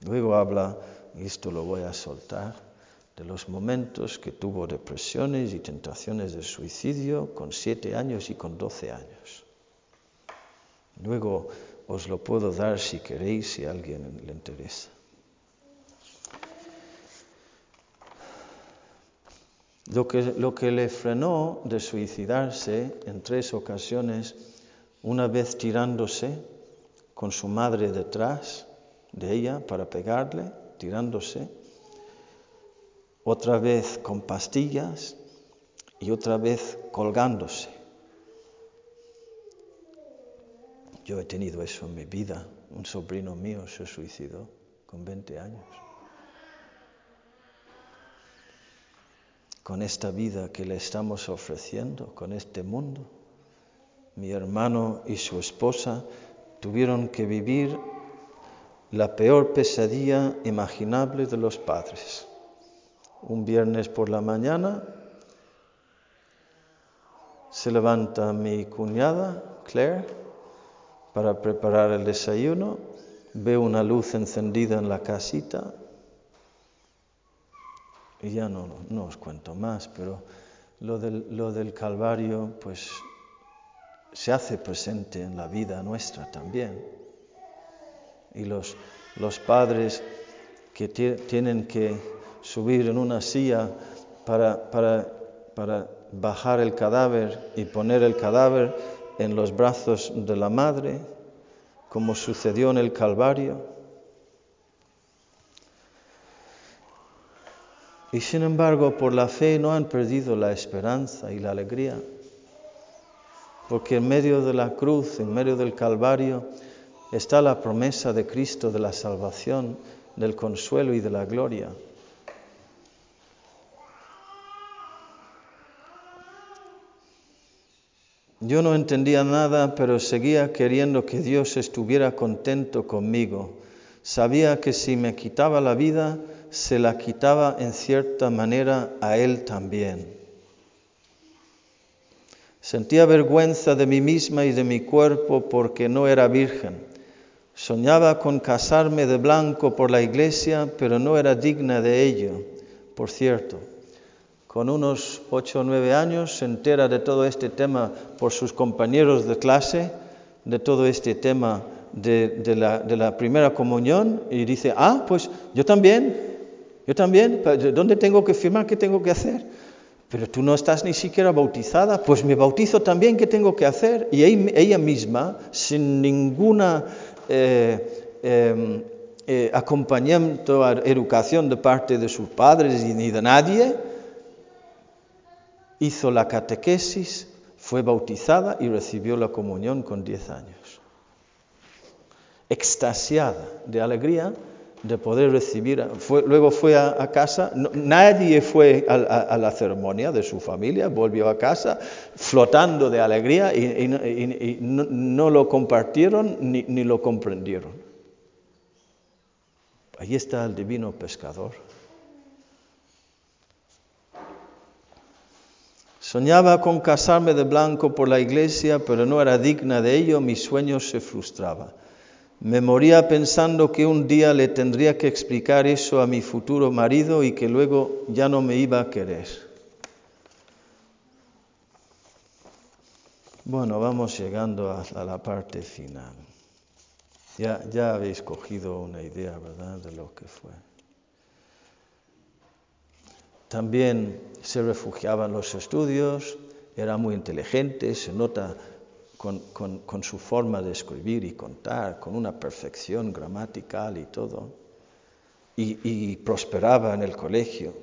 Luego habla, y esto lo voy a soltar, de los momentos que tuvo depresiones y tentaciones de suicidio con siete años y con doce años. Luego os lo puedo dar si queréis, si a alguien le interesa. Lo que, lo que le frenó de suicidarse en tres ocasiones, una vez tirándose con su madre detrás de ella para pegarle, tirándose, otra vez con pastillas y otra vez colgándose. Yo he tenido eso en mi vida. Un sobrino mío se suicidó con 20 años. Con esta vida que le estamos ofreciendo, con este mundo, mi hermano y su esposa tuvieron que vivir la peor pesadilla imaginable de los padres. Un viernes por la mañana, se levanta mi cuñada, Claire, para preparar el desayuno, ve una luz encendida en la casita. Y ya no, no os cuento más, pero lo del, lo del Calvario pues se hace presente en la vida nuestra también. Y los, los padres que tienen que subir en una silla para, para, bajar el cadáver y poner el cadáver en los brazos de la madre, como sucedió en el Calvario. Y sin embargo, por la fe no han perdido la esperanza y la alegría, porque en medio de la cruz, en medio del Calvario, está la promesa de Cristo de la salvación, del consuelo y de la gloria. Yo no entendía nada, pero seguía queriendo que Dios estuviera contento conmigo. Sabía que si me quitaba la vida, se la quitaba en cierta manera a Él también. Sentía vergüenza de mí misma y de mi cuerpo porque no era virgen. Soñaba con casarme de blanco por la iglesia, pero no era digna de ello. Por cierto, con unos ocho o nueve años, se entera de todo este tema por sus compañeros de clase, de todo este tema de, la, de, la, primera comunión, y dice, ah, pues yo también, yo también, ¿dónde tengo que firmar? ¿Qué tengo que hacer? Pero tú no estás ni siquiera bautizada, pues me bautizo también, ¿qué tengo que hacer? Y ella misma, sin ninguna eh, em, eh, acompañamiento, educación de parte de sus padres ni de nadie, hizo la catequesis, fue bautizada y recibió la comunión con 10 años. Extasiada de alegría de poder recibir, luego fue a, casa, nadie fue a, la ceremonia de su familia, volvió a casa flotando de alegría y, no, lo compartieron ni, ni lo comprendieron. Ahí está el divino pescador. Soñaba con casarme de blanco por la iglesia, pero no era digna de ello, mi sueño se frustraba. Me moría pensando que un día le tendría que explicar eso a mi futuro marido y que luego ya no me iba a querer. Bueno, vamos llegando a la parte final. Ya, ya habéis cogido una idea, ¿verdad?, de lo que fue. También se refugiaba en los estudios, era muy inteligente, se nota con, su forma de escribir y contar, con una perfección gramatical y todo, y prosperaba en el colegio.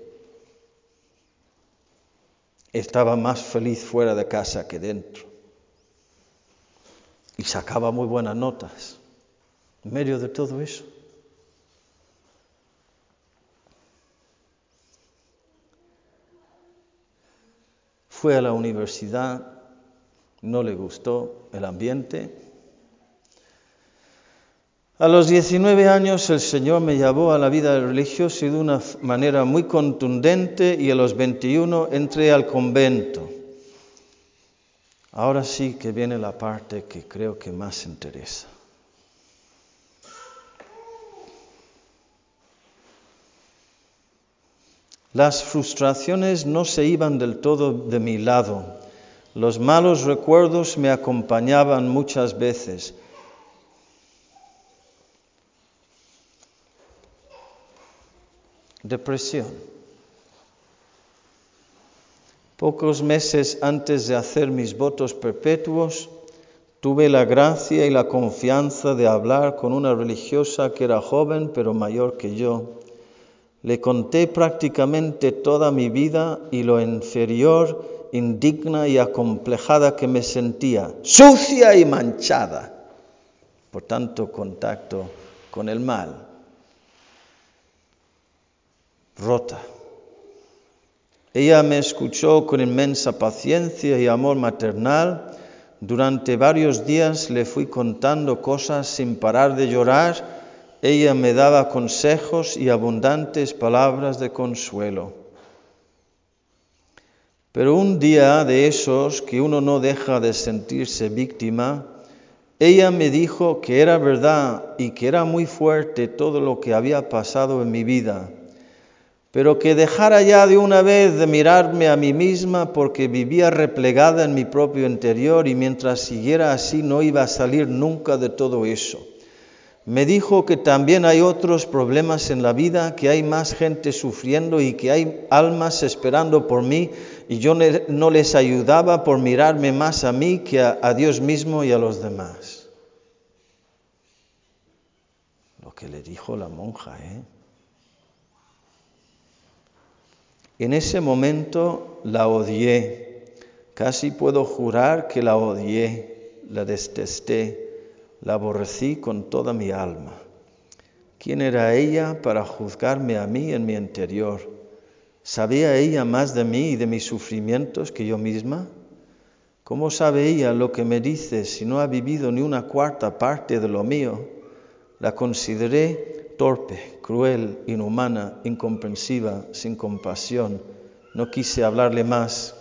Estaba más feliz fuera de casa que dentro. Y sacaba muy buenas notas en medio de todo eso. Fue a la universidad, no le gustó el ambiente. A los 19 años el Señor me llevó a la vida religiosa de una manera muy contundente y a los 21 entré al convento. Ahora sí que viene la parte que creo que más interesa. Las frustraciones no se iban del todo de mi lado. Los malos recuerdos me acompañaban muchas veces. Depresión. Pocos meses antes de hacer mis votos perpetuos, tuve la gracia y la confianza de hablar con una religiosa que era joven pero mayor que yo. Le conté prácticamente toda mi vida y lo inferior, indigna y acomplejada que me sentía, sucia y manchada por tanto contacto con el mal, rota. Ella me escuchó con inmensa paciencia y amor maternal. Durante varios días le fui contando cosas sin parar de llorar ella me daba consejos y abundantes palabras de consuelo. Pero un día de esos que uno no deja de sentirse víctima, ella me dijo que era verdad y que era muy fuerte todo lo que había pasado en mi vida, pero que dejara ya de una vez de mirarme a mí misma porque vivía replegada en mi propio interior y mientras siguiera así no iba a salir nunca de todo eso. Me dijo que también hay otros problemas en la vida, que hay más gente sufriendo y que hay almas esperando por mí y yo no les ayudaba por mirarme más a mí que a, Dios mismo y a los demás. Lo que le dijo la monja, ¿eh? En ese momento la odié, casi puedo jurar que la odié, la detesté la aborrecí con toda mi alma. ¿Quién era ella para juzgarme a mí en mi interior? ¿Sabía ella más de mí y de mis sufrimientos que yo misma? ¿Cómo sabe ella lo que me dice si no ha vivido ni una cuarta parte de lo mío? La consideré torpe, cruel, inhumana, incomprensiva, sin compasión. No quise hablarle más.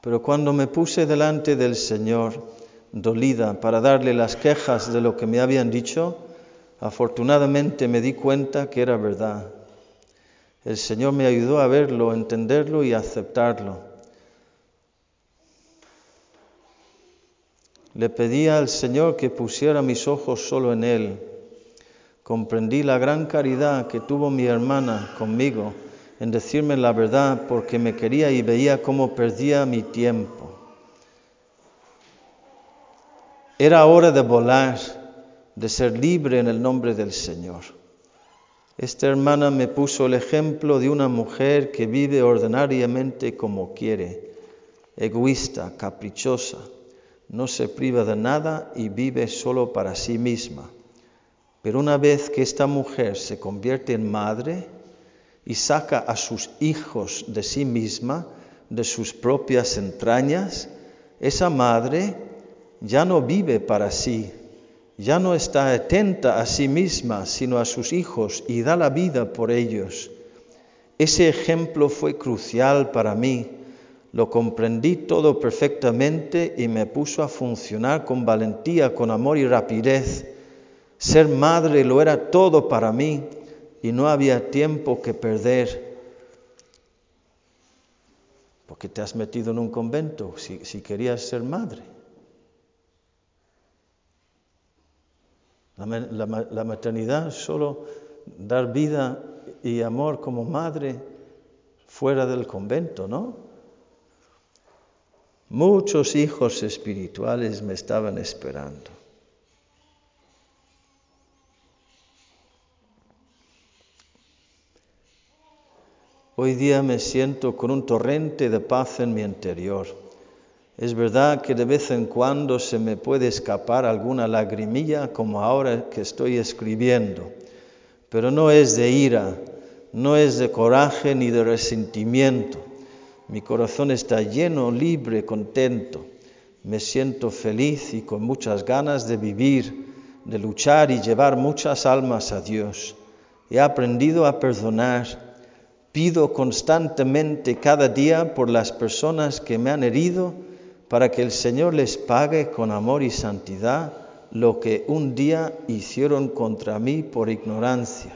Pero cuando me puse delante del Señor, dolida para darle las quejas de lo que me habían dicho, afortunadamente me di cuenta que era verdad. El Señor me ayudó a verlo, entenderlo y aceptarlo. Le pedí al Señor que pusiera mis ojos solo en Él. Comprendí la gran caridad que tuvo mi hermana conmigo en decirme la verdad porque me quería y veía cómo perdía mi tiempo. Era hora de volar, de ser libre en el nombre del Señor. Esta hermana me puso el ejemplo de una mujer que vive ordinariamente como quiere, egoísta, caprichosa, no se priva de nada y vive solo para sí misma. Pero una vez que esta mujer se convierte en madre y saca a sus hijos de sí misma, de sus propias entrañas, esa madre ya no vive para sí, ya no está atenta a sí misma, sino a sus hijos y da la vida por ellos. Ese ejemplo fue crucial para mí. Lo comprendí todo perfectamente y me puso a funcionar con valentía, con amor y rapidez. Ser madre lo era todo para mí y no había tiempo que perder. Porque te has metido en un convento si, si querías ser madre. La, maternidad solo dar vida y amor como madre fuera del convento, ¿no? Muchos hijos espirituales me estaban esperando. Hoy día me siento con un torrente de paz en mi interior. Es verdad que de vez en cuando se me puede escapar alguna lagrimilla como ahora que estoy escribiendo, pero no es de ira, no es de coraje ni de resentimiento. Mi corazón está lleno, libre, contento. Me siento feliz y con muchas ganas de vivir, de luchar y llevar muchas almas a Dios. He aprendido a perdonar. Pido constantemente cada día por las personas que me han herido para que el Señor les pague con amor y santidad lo que un día hicieron contra mí por ignorancia.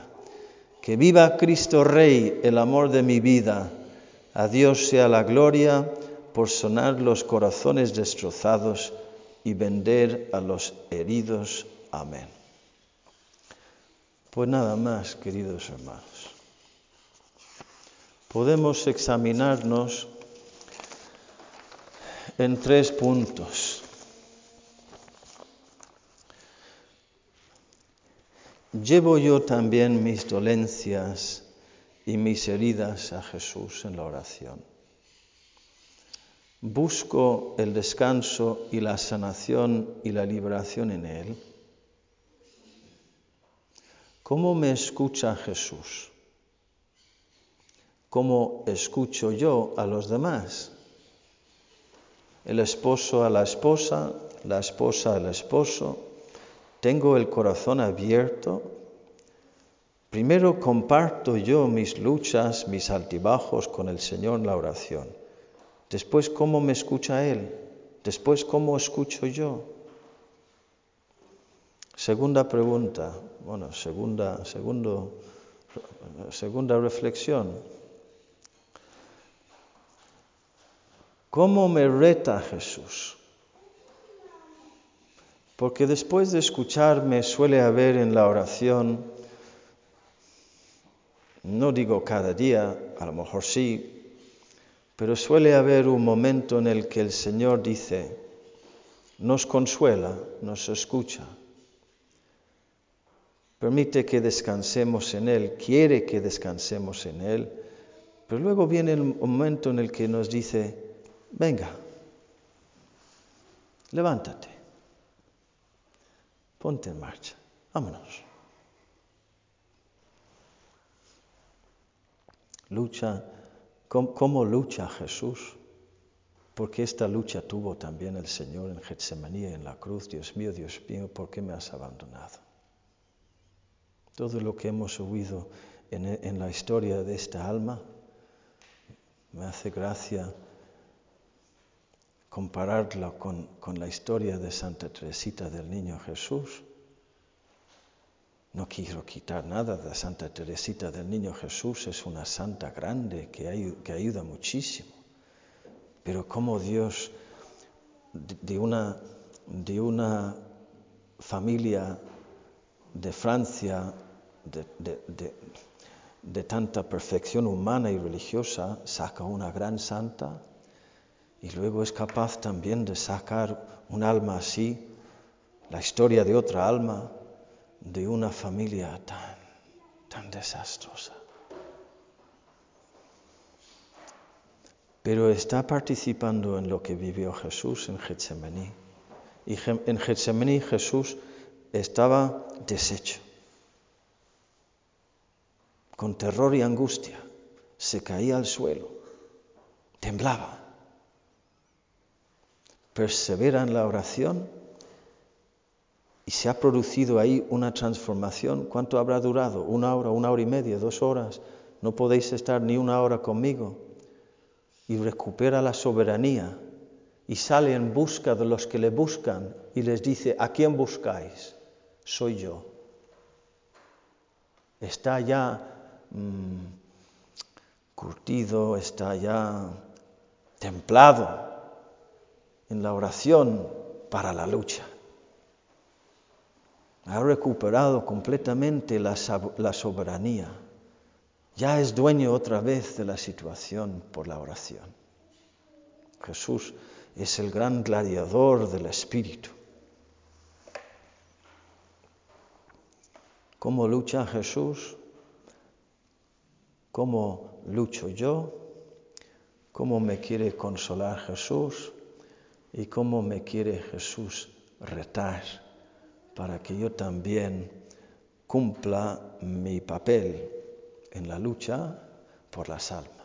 Que viva Cristo Rey, el amor de mi vida. A Dios sea la gloria por sonar los corazones destrozados y vender a los heridos. Amén. Pues nada más, queridos hermanos. Podemos examinarnos en tres puntos. Llevo yo también mis dolencias y mis heridas a Jesús en la oración. Busco el descanso y la sanación y la liberación en Él. ¿Cómo me escucha Jesús? ¿Cómo escucho yo a los demás? El esposo a la esposa, la esposa al esposo, tengo el corazón abierto. Primero comparto yo mis luchas, mis altibajos con el Señor en la oración. Después, ¿cómo me escucha Él? Después, ¿cómo escucho yo? Segunda pregunta, bueno, segunda, segundo, segunda reflexión. ¿Cómo me reta Jesús? Porque después de escucharme suele haber en la oración, no digo cada día, a lo mejor sí, pero suele haber un momento en el que el Señor dice, nos consuela, nos escucha, permite que descansemos en Él, quiere que descansemos en Él, pero luego viene el momento en el que nos dice, venga, levántate ponte en marcha, vámonos. Lucha, ¿cómo, lucha Jesús? Porque esta lucha tuvo también el Señor en Getsemaní en la cruz. Dios mío, Dios mío, ¿por qué me has abandonado? Todo lo que hemos oído en, la historia de esta alma me hace gracia compararla con, con, la historia de Santa Teresita del Niño Jesús. No quiero quitar nada de Santa Teresita del Niño Jesús, es una santa grande que, que ayuda muchísimo. Pero como Dios de una, de una familia de Francia de, de, de tanta perfección humana y religiosa saca una gran santa, y luego es capaz también de sacar un alma así, la historia de otra alma, de una familia tan, tan desastrosa. Pero está participando en lo que vivió Jesús en Getsemaní. Y en Getsemaní Jesús estaba deshecho, con terror y angustia, se caía al suelo, temblaba persevera en la oración y se ha producido ahí una transformación. ¿Cuánto habrá durado? ¿Una hora, una hora y media, dos horas? No podéis estar ni una hora conmigo. Y recupera la soberanía y sale en busca de los que le buscan y les dice, ¿a quién buscáis? Soy yo. Está ya mm, curtido, está ya templado en la oración para la lucha. Ha recuperado completamente la, soberanía. Ya es dueño otra vez de la situación por la oración. Jesús es el gran gladiador del Espíritu. ¿Cómo lucha Jesús? ¿Cómo lucho yo? ¿Cómo me quiere consolar Jesús? Y cómo me quiere Jesús retar para que yo también cumpla mi papel en la lucha por las almas.